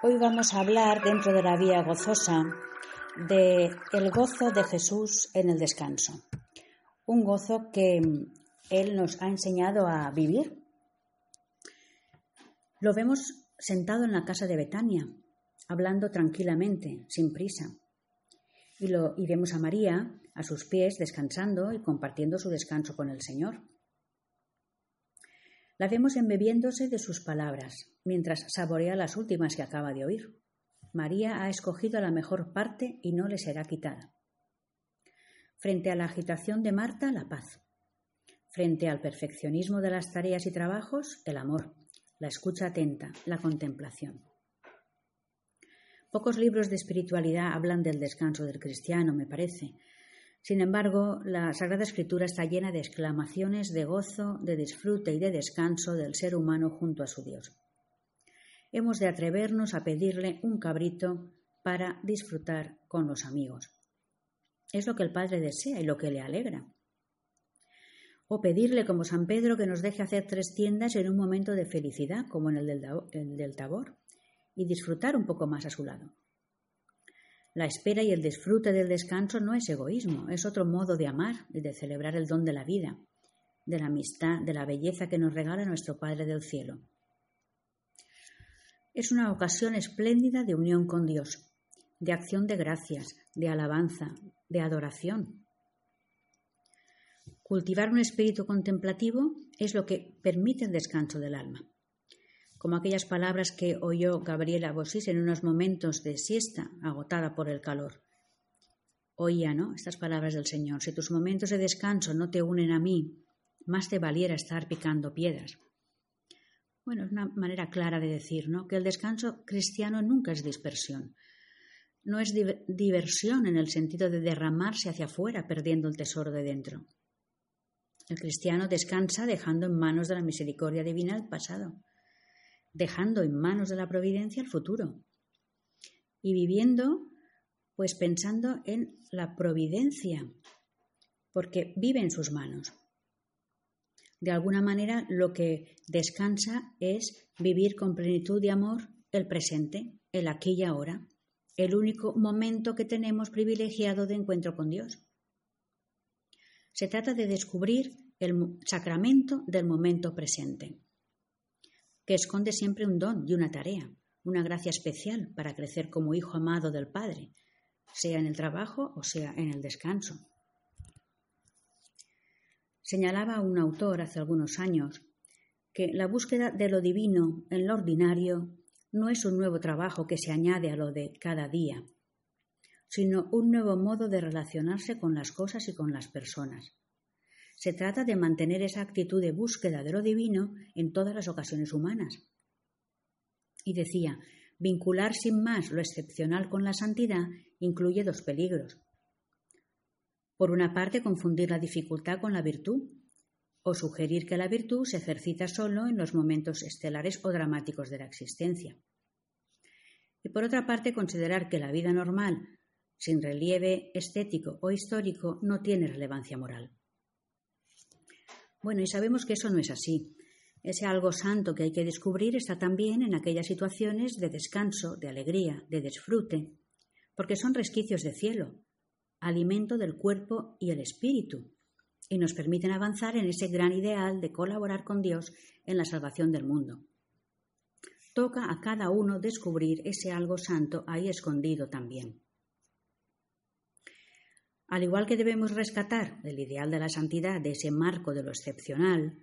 Hoy vamos a hablar dentro de la vía gozosa de el gozo de Jesús en el descanso. Un gozo que él nos ha enseñado a vivir. Lo vemos sentado en la casa de Betania, hablando tranquilamente, sin prisa. Y, lo, y vemos a María a sus pies descansando y compartiendo su descanso con el Señor. La vemos embebiéndose de sus palabras, mientras saborea las últimas que acaba de oír. María ha escogido la mejor parte y no le será quitada. Frente a la agitación de Marta, la paz. Frente al perfeccionismo de las tareas y trabajos, el amor, la escucha atenta, la contemplación. Pocos libros de espiritualidad hablan del descanso del cristiano, me parece, sin embargo, la Sagrada Escritura está llena de exclamaciones de gozo, de disfrute y de descanso del ser humano junto a su Dios. Hemos de atrevernos a pedirle un cabrito para disfrutar con los amigos. Es lo que el Padre desea y lo que le alegra. O pedirle como San Pedro que nos deje hacer tres tiendas en un momento de felicidad, como en el del, el del Tabor, y disfrutar un poco más a su lado. La espera y el disfrute del descanso no es egoísmo, es otro modo de amar y de celebrar el don de la vida, de la amistad, de la belleza que nos regala nuestro Padre del Cielo. Es una ocasión espléndida de unión con Dios, de acción de gracias, de alabanza, de adoración. Cultivar un espíritu contemplativo es lo que permite el descanso del alma como aquellas palabras que oyó Gabriela Bosís en unos momentos de siesta, agotada por el calor. Oía, ¿no? Estas palabras del Señor. Si tus momentos de descanso no te unen a mí, más te valiera estar picando piedras. Bueno, es una manera clara de decir, ¿no? Que el descanso cristiano nunca es dispersión. No es diversión en el sentido de derramarse hacia afuera, perdiendo el tesoro de dentro. El cristiano descansa dejando en manos de la misericordia divina el pasado dejando en manos de la providencia el futuro y viviendo pues pensando en la providencia, porque vive en sus manos. De alguna manera lo que descansa es vivir con plenitud de amor el presente, el aquí y ahora, el único momento que tenemos privilegiado de encuentro con Dios. Se trata de descubrir el sacramento del momento presente que esconde siempre un don y una tarea, una gracia especial para crecer como hijo amado del Padre, sea en el trabajo o sea en el descanso. Señalaba un autor hace algunos años que la búsqueda de lo divino en lo ordinario no es un nuevo trabajo que se añade a lo de cada día, sino un nuevo modo de relacionarse con las cosas y con las personas. Se trata de mantener esa actitud de búsqueda de lo divino en todas las ocasiones humanas. Y decía, vincular sin más lo excepcional con la santidad incluye dos peligros. Por una parte, confundir la dificultad con la virtud, o sugerir que la virtud se ejercita solo en los momentos estelares o dramáticos de la existencia. Y por otra parte, considerar que la vida normal, sin relieve estético o histórico, no tiene relevancia moral. Bueno, y sabemos que eso no es así. Ese algo santo que hay que descubrir está también en aquellas situaciones de descanso, de alegría, de disfrute, porque son resquicios de cielo, alimento del cuerpo y el espíritu, y nos permiten avanzar en ese gran ideal de colaborar con Dios en la salvación del mundo. Toca a cada uno descubrir ese algo santo ahí escondido también. Al igual que debemos rescatar el ideal de la santidad de ese marco de lo excepcional,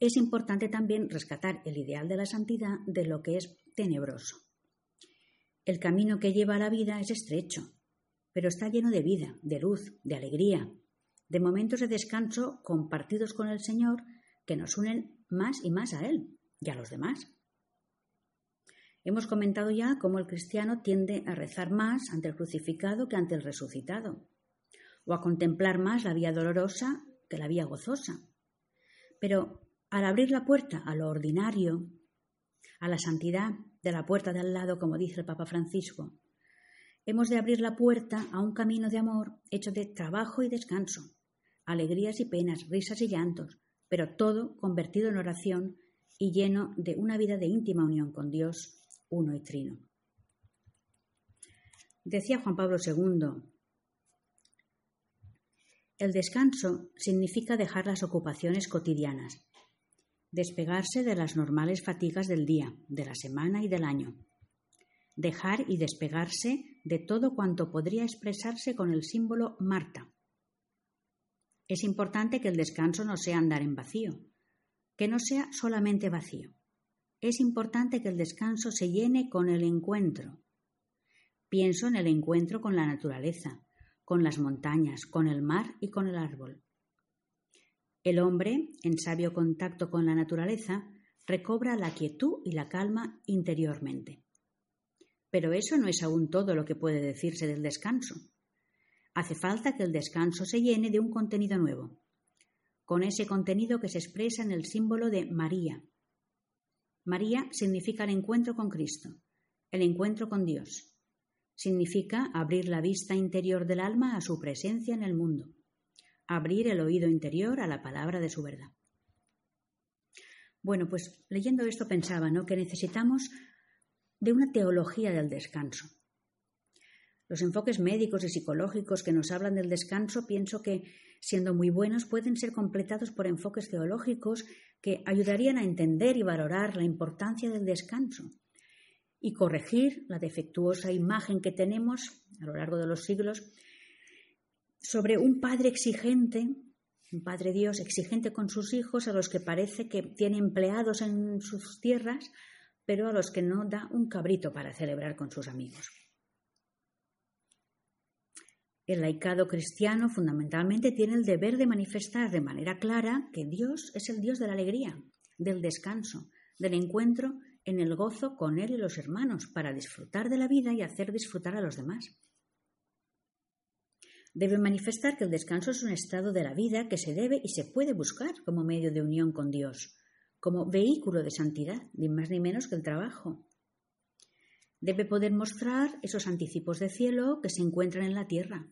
es importante también rescatar el ideal de la santidad de lo que es tenebroso. El camino que lleva a la vida es estrecho. pero está lleno de vida, de luz, de alegría, de momentos de descanso compartidos con el Señor que nos unen más y más a Él y a los demás. Hemos comentado ya cómo el cristiano tiende a rezar más ante el crucificado que ante el resucitado, o a contemplar más la vía dolorosa que la vía gozosa. Pero al abrir la puerta a lo ordinario, a la santidad de la puerta de al lado, como dice el Papa Francisco, hemos de abrir la puerta a un camino de amor hecho de trabajo y descanso, alegrías y penas, risas y llantos, pero todo convertido en oración y lleno de una vida de íntima unión con Dios, uno y trino. Decía Juan Pablo II, el descanso significa dejar las ocupaciones cotidianas, despegarse de las normales fatigas del día, de la semana y del año, dejar y despegarse de todo cuanto podría expresarse con el símbolo Marta. Es importante que el descanso no sea andar en vacío, que no sea solamente vacío. Es importante que el descanso se llene con el encuentro. Pienso en el encuentro con la naturaleza, con las montañas, con el mar y con el árbol. El hombre, en sabio contacto con la naturaleza, recobra la quietud y la calma interiormente. Pero eso no es aún todo lo que puede decirse del descanso. Hace falta que el descanso se llene de un contenido nuevo, con ese contenido que se expresa en el símbolo de María. María significa el encuentro con Cristo, el encuentro con Dios. Significa abrir la vista interior del alma a su presencia en el mundo, abrir el oído interior a la palabra de su verdad. Bueno, pues leyendo esto pensaba ¿no? que necesitamos de una teología del descanso. Los enfoques médicos y psicológicos que nos hablan del descanso pienso que, siendo muy buenos, pueden ser completados por enfoques teológicos que ayudarían a entender y valorar la importancia del descanso y corregir la defectuosa imagen que tenemos a lo largo de los siglos sobre un padre exigente, un padre Dios exigente con sus hijos, a los que parece que tiene empleados en sus tierras, pero a los que no da un cabrito para celebrar con sus amigos. El laicado cristiano fundamentalmente tiene el deber de manifestar de manera clara que Dios es el Dios de la alegría, del descanso, del encuentro en el gozo con Él y los hermanos, para disfrutar de la vida y hacer disfrutar a los demás. Debe manifestar que el descanso es un estado de la vida que se debe y se puede buscar como medio de unión con Dios, como vehículo de santidad, ni más ni menos que el trabajo. Debe poder mostrar esos anticipos de cielo que se encuentran en la tierra.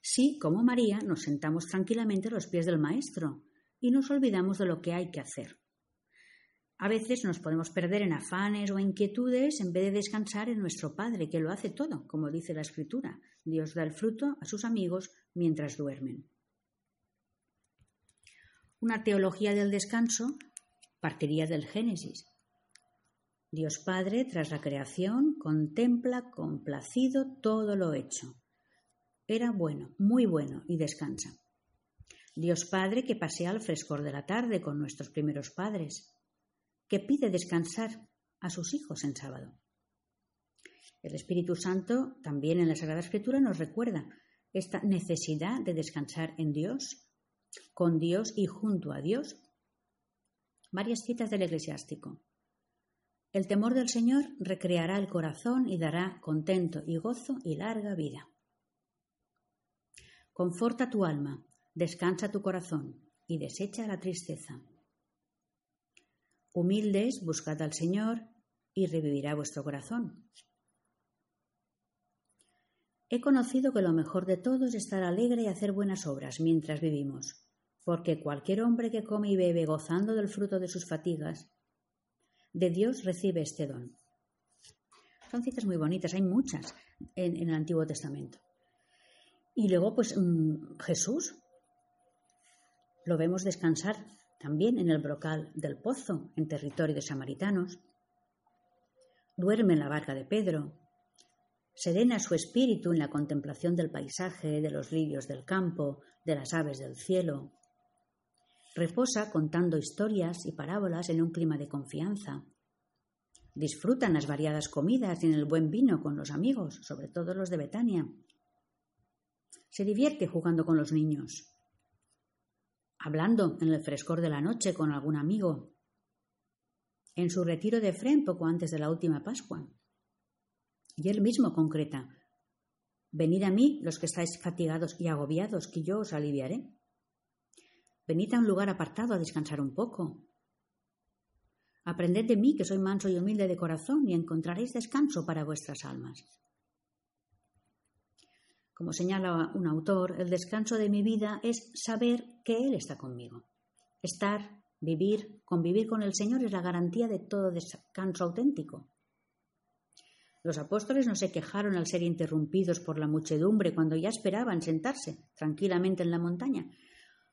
Sí, como María, nos sentamos tranquilamente a los pies del Maestro y nos olvidamos de lo que hay que hacer. A veces nos podemos perder en afanes o inquietudes en vez de descansar en nuestro Padre, que lo hace todo, como dice la Escritura. Dios da el fruto a sus amigos mientras duermen. Una teología del descanso partiría del Génesis. Dios Padre, tras la creación, contempla complacido todo lo hecho. Era bueno, muy bueno, y descansa. Dios Padre que pasea al frescor de la tarde con nuestros primeros padres, que pide descansar a sus hijos en sábado. El Espíritu Santo también en la Sagrada Escritura nos recuerda esta necesidad de descansar en Dios, con Dios y junto a Dios Varias citas del eclesiástico. El temor del Señor recreará el corazón y dará contento y gozo y larga vida. Conforta tu alma, descansa tu corazón y desecha la tristeza. Humildes, buscad al Señor y revivirá vuestro corazón. He conocido que lo mejor de todo es estar alegre y hacer buenas obras mientras vivimos porque cualquier hombre que come y bebe gozando del fruto de sus fatigas, de Dios recibe este don. Son citas muy bonitas, hay muchas en, el Antiguo Testamento. Y luego, pues mm, Jesús lo vemos descansar también en el brocal del pozo, en territorio de samaritanos. Duerme en la barca de Pedro. Serena su espíritu en la contemplación del paisaje, de los lirios del campo, de las aves del cielo. Reposa contando historias y parábolas en un clima de confianza. Disfrutan las variadas comidas y en el buen vino con los amigos, sobre todo los de Betania. Se divierte jugando con los niños, hablando en el frescor de la noche con algún amigo, en su retiro de Fren poco antes de la última Pascua. Y él mismo concreta, venid a mí los que estáis fatigados y agobiados, que yo os aliviaré. Venid a un lugar apartado a descansar un poco. Aprended de mí, que soy manso y humilde de corazón, y encontraréis descanso para vuestras almas. Como señala un autor, el descanso de mi vida es saber que Él está conmigo. Estar, vivir, convivir con el Señor es la garantía de todo descanso auténtico. Los apóstoles no se quejaron al ser interrumpidos por la muchedumbre cuando ya esperaban sentarse tranquilamente en la montaña.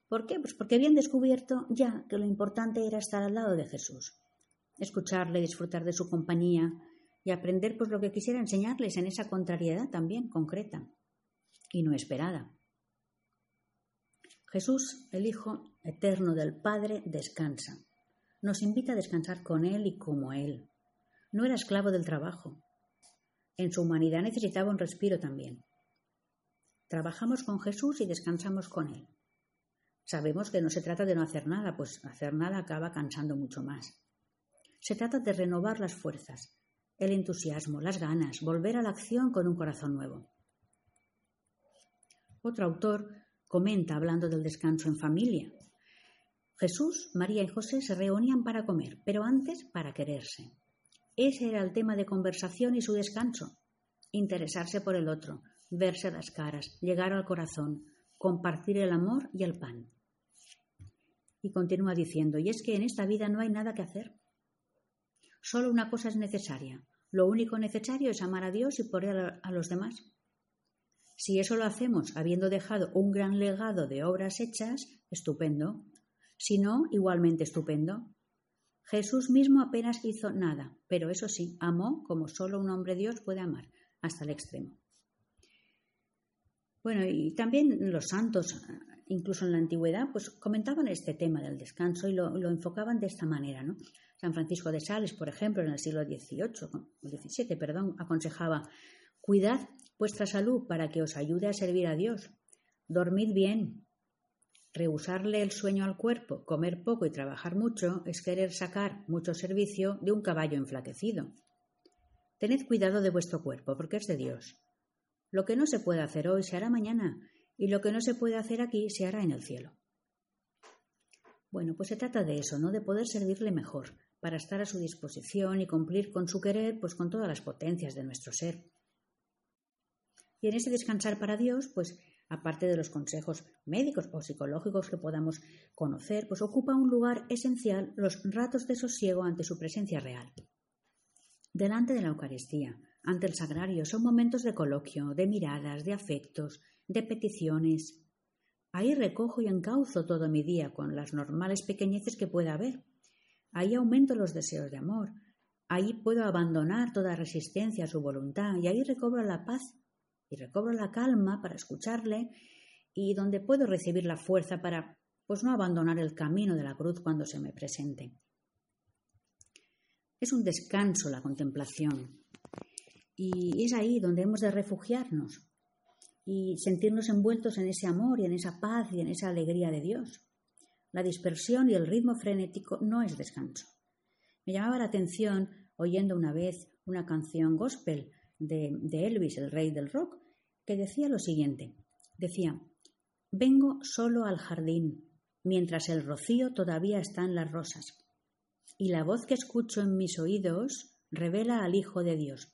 ¿Por qué? Pues porque habían descubierto ya que lo importante era estar al lado de Jesús, escucharle, disfrutar de su compañía y aprender pues lo que quisiera enseñarles en esa contrariedad también concreta y no esperada. Jesús, el Hijo eterno del Padre, descansa. Nos invita a descansar con Él y como Él. No era esclavo del trabajo. En su humanidad necesitaba un respiro también. Trabajamos con Jesús y descansamos con Él. Sabemos que no se trata de no hacer nada, pues hacer nada acaba cansando mucho más. Se trata de renovar las fuerzas, el entusiasmo, las ganas, volver a la acción con un corazón nuevo. Otro autor comenta hablando del descanso en familia. Jesús, María y José se reunían para comer, pero antes para quererse. Ese era el tema de conversación y su descanso. Interesarse por el otro, verse las caras, llegar al corazón, compartir el amor y el pan. Y continúa diciendo, y es que en esta vida no hay nada que hacer. Solo una cosa es necesaria. Lo único necesario es amar a Dios y por a los demás. Si eso lo hacemos habiendo dejado un gran legado de obras hechas, estupendo. Si no, igualmente estupendo. Jesús mismo apenas hizo nada, pero eso sí, amó como solo un hombre Dios puede amar, hasta el extremo. Bueno, y también los santos, incluso en la antigüedad, pues comentaban este tema del descanso y lo, lo enfocaban de esta manera, ¿no? San Francisco de Sales, por ejemplo, en el siglo XVIII, XVII, perdón, aconsejaba, cuidad vuestra salud para que os ayude a servir a Dios. Dormid bien. Rehusarle el sueño al cuerpo, comer poco y trabajar mucho es querer sacar mucho servicio de un caballo enflaquecido. Tened cuidado de vuestro cuerpo, porque es de Dios. Lo que no se puede hacer hoy se hará mañana, y lo que no se puede hacer aquí se hará en el cielo. Bueno, pues se trata de eso, ¿no? De poder servirle mejor, para estar a su disposición y cumplir con su querer, pues con todas las potencias de nuestro ser. Y en ese descansar para Dios, pues aparte de los consejos médicos o psicológicos que podamos conocer, pues ocupa un lugar esencial los ratos de sosiego ante su presencia real. Delante de la Eucaristía, ante el sagrario, son momentos de coloquio, de miradas, de afectos, de peticiones. Ahí recojo y encauzo todo mi día con las normales pequeñeces que pueda haber. Ahí aumento los deseos de amor. Ahí puedo abandonar toda resistencia a su voluntad y ahí recobro la paz y recobro la calma para escucharle y donde puedo recibir la fuerza para pues no abandonar el camino de la cruz cuando se me presente. Es un descanso la contemplación y es ahí donde hemos de refugiarnos y sentirnos envueltos en ese amor y en esa paz y en esa alegría de Dios. La dispersión y el ritmo frenético no es descanso. Me llamaba la atención oyendo una vez una canción gospel de, Elvis, el rey del rock, que decía lo siguiente. Decía, vengo solo al jardín, mientras el rocío todavía está en las rosas, y la voz que escucho en mis oídos revela al Hijo de Dios.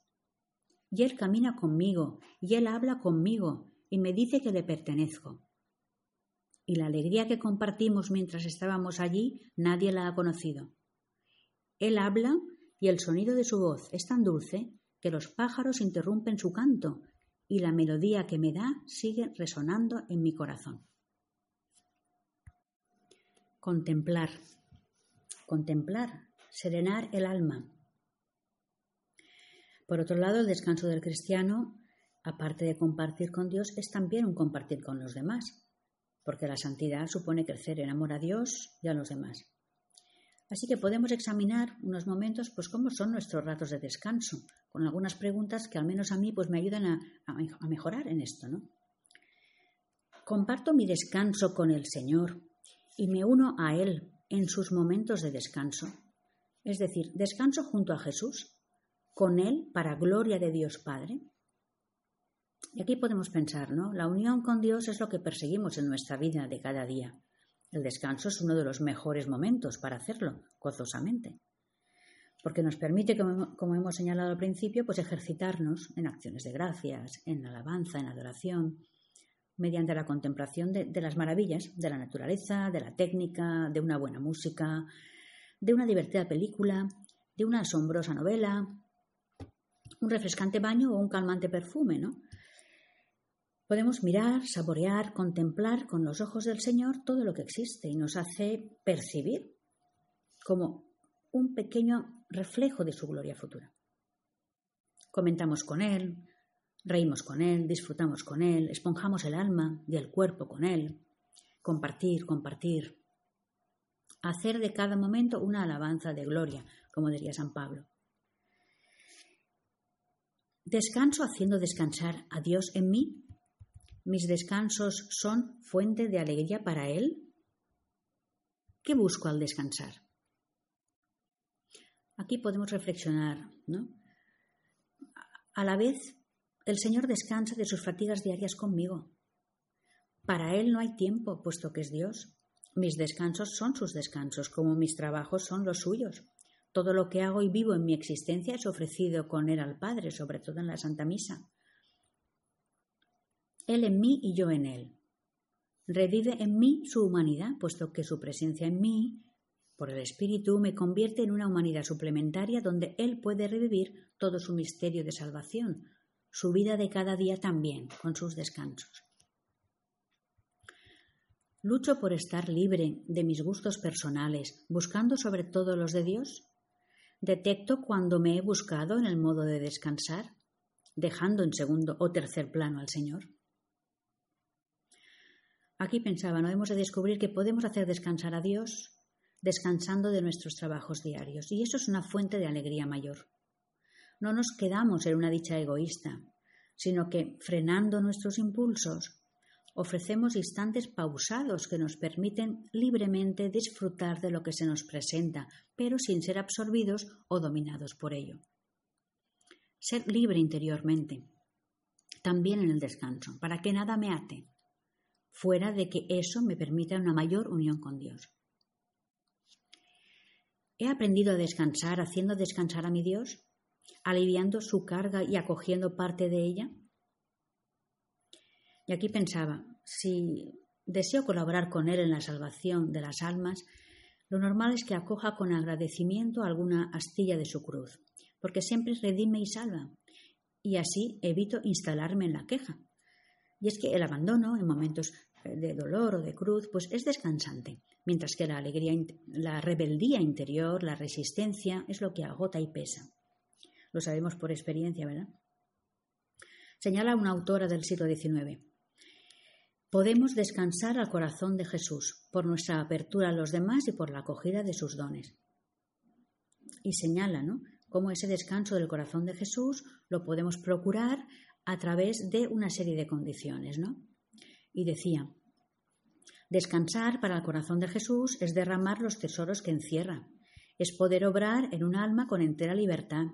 Y Él camina conmigo, y Él habla conmigo, y me dice que le pertenezco. Y la alegría que compartimos mientras estábamos allí nadie la ha conocido. Él habla y el sonido de su voz es tan dulce que los pájaros interrumpen su canto y la melodía que me da sigue resonando en mi corazón. Contemplar. Contemplar, serenar el alma. Por otro lado, el descanso del cristiano, aparte de compartir con Dios, es también un compartir con los demás, porque la santidad supone crecer en amor a Dios y a los demás. Así que podemos examinar unos momentos, pues cómo son nuestros ratos de descanso, con algunas preguntas que al menos a mí pues me ayudan a, a mejorar en esto, ¿no? Comparto mi descanso con el Señor y me uno a Él en sus momentos de descanso. Es decir, descanso junto a Jesús, con Él para gloria de Dios Padre. Y aquí podemos pensar, ¿no? La unión con Dios es lo que perseguimos en nuestra vida de cada día. El descanso es uno de los mejores momentos para hacerlo, gozosamente, porque nos permite, como, hemos señalado al principio, pues ejercitarnos en acciones de gracias, en alabanza, en adoración, mediante la contemplación de, de las maravillas de la naturaleza, de la técnica, de una buena música, de una divertida película, de una asombrosa novela, un refrescante baño o un calmante perfume, ¿no? Podemos mirar, saborear, contemplar con los ojos del Señor todo lo que existe y nos hace percibir como un pequeño reflejo de su gloria futura. Comentamos con Él, reímos con Él, disfrutamos con Él, esponjamos el alma y el cuerpo con Él. Compartir, compartir. Hacer de cada momento una alabanza de gloria, como diría San Pablo. Descanso haciendo descansar a Dios en mí ¿Mis descansos son fuente de alegría para Él? ¿Qué busco al descansar? Aquí podemos reflexionar, ¿no? A la vez, el Señor descansa de sus fatigas diarias conmigo. Para Él no hay tiempo, puesto que es Dios. Mis descansos son sus descansos, como mis trabajos son los suyos. Todo lo que hago y vivo en mi existencia es ofrecido con Él al Padre, sobre todo en la Santa Misa. Él en mí y yo en Él. Revive en mí su humanidad, puesto que su presencia en mí, por el Espíritu, me convierte en una humanidad suplementaria donde Él puede revivir todo su misterio de salvación, su vida de cada día también, con sus descansos. Lucho por estar libre de mis gustos personales, buscando sobre todo los de Dios. Detecto cuando me he buscado en el modo de descansar, dejando en segundo o tercer plano al Señor. Aquí pensaba, no hemos de descubrir que podemos hacer descansar a Dios descansando de nuestros trabajos diarios, y eso es una fuente de alegría mayor. No nos quedamos en una dicha egoísta, sino que, frenando nuestros impulsos, ofrecemos instantes pausados que nos permiten libremente disfrutar de lo que se nos presenta, pero sin ser absorbidos o dominados por ello. Ser libre interiormente, también en el descanso, para que nada me ate, fuera de que eso me permita una mayor unión con Dios. He aprendido a descansar haciendo descansar a mi Dios, aliviando su carga y acogiendo parte de ella. Y aquí pensaba, si deseo colaborar con Él en la salvación de las almas, lo normal es que acoja con agradecimiento alguna astilla de su cruz, porque siempre redime y salva, y así evito instalarme en la queja, y es que el abandono en momentos eh, de dolor o de cruz, pues es descansante, mientras que la alegría, la rebeldía interior, la resistencia, es lo que agota y pesa. Lo sabemos por experiencia, ¿verdad? Señala una autora del siglo XIX. Podemos descansar al corazón de Jesús por nuestra apertura a los demás y por la acogida de sus dones. Y señala, ¿no? Cómo ese descanso del corazón de Jesús lo podemos procurar a través de una serie de condiciones, ¿no? Y decía, descansar para el corazón de Jesús es derramar los tesoros que encierra, es poder obrar en un alma con entera libertad,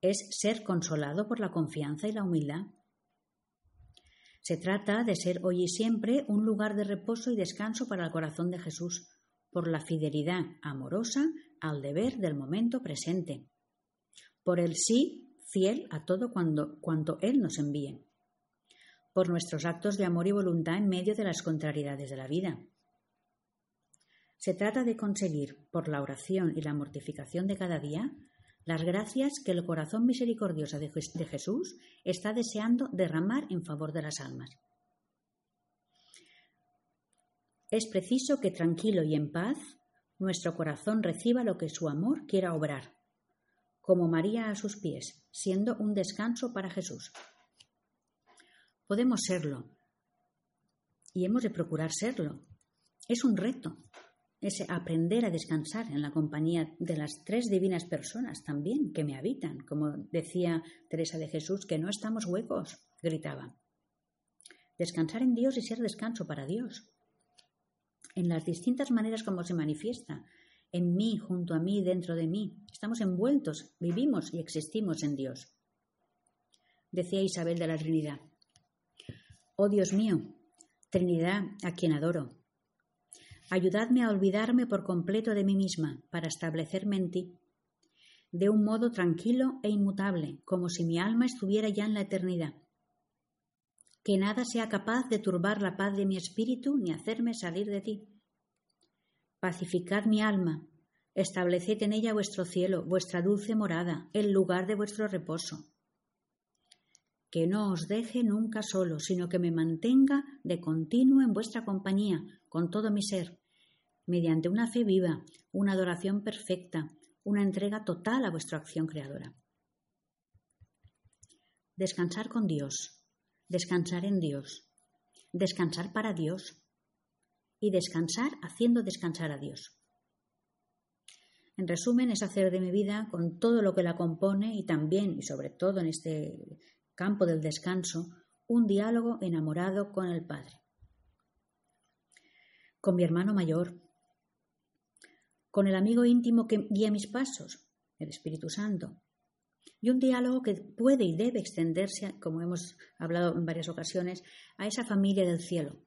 es ser consolado por la confianza y la humildad. Se trata de ser hoy y siempre un lugar de reposo y descanso para el corazón de Jesús, por la fidelidad amorosa al deber del momento presente, por el sí fiel a todo cuando, cuanto Él nos envíe, por nuestros actos de amor y voluntad en medio de las contrariedades de la vida. Se trata de conseguir, por la oración y la mortificación de cada día, las gracias que el corazón misericordioso de Jesús está deseando derramar en favor de las almas. Es preciso que tranquilo y en paz nuestro corazón reciba lo que su amor quiera obrar como María a sus pies, siendo un descanso para Jesús. Podemos serlo y hemos de procurar serlo. Es un reto, ese aprender a descansar en la compañía de las tres divinas personas también que me habitan, como decía Teresa de Jesús, que no estamos huecos, gritaba. Descansar en Dios y ser descanso para Dios. En las distintas maneras como se manifiesta, en mí, junto a mí, dentro de mí. Estamos envueltos, vivimos y existimos en Dios. Decía Isabel de la Trinidad. Oh Dios mío, Trinidad a quien adoro. Ayudadme a olvidarme por completo de mí misma para establecerme en ti, de un modo tranquilo e inmutable, como si mi alma estuviera ya en la eternidad. Que nada sea capaz de turbar la paz de mi espíritu ni hacerme salir de ti. Pacificad mi alma, estableced en ella vuestro cielo, vuestra dulce morada, el lugar de vuestro reposo. Que no os deje nunca solo, sino que me mantenga de continuo en vuestra compañía, con todo mi ser, mediante una fe viva, una adoración perfecta, una entrega total a vuestra acción creadora. Descansar con Dios, descansar en Dios, descansar para Dios, y descansar haciendo descansar a Dios. En resumen, es hacer de mi vida, con todo lo que la compone y también y sobre todo en este campo del descanso, un diálogo enamorado con el Padre. Con mi hermano mayor, con el amigo íntimo que guía mis pasos, el Espíritu Santo, y un diálogo que puede y debe extenderse, como hemos hablado en varias ocasiones, a esa familia del cielo,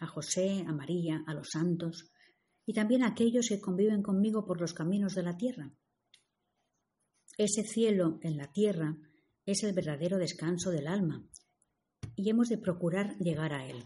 a José, a María, a los santos y también a aquellos que conviven conmigo por los caminos de la tierra. Ese cielo en la tierra es el verdadero descanso del alma y hemos de procurar llegar a él.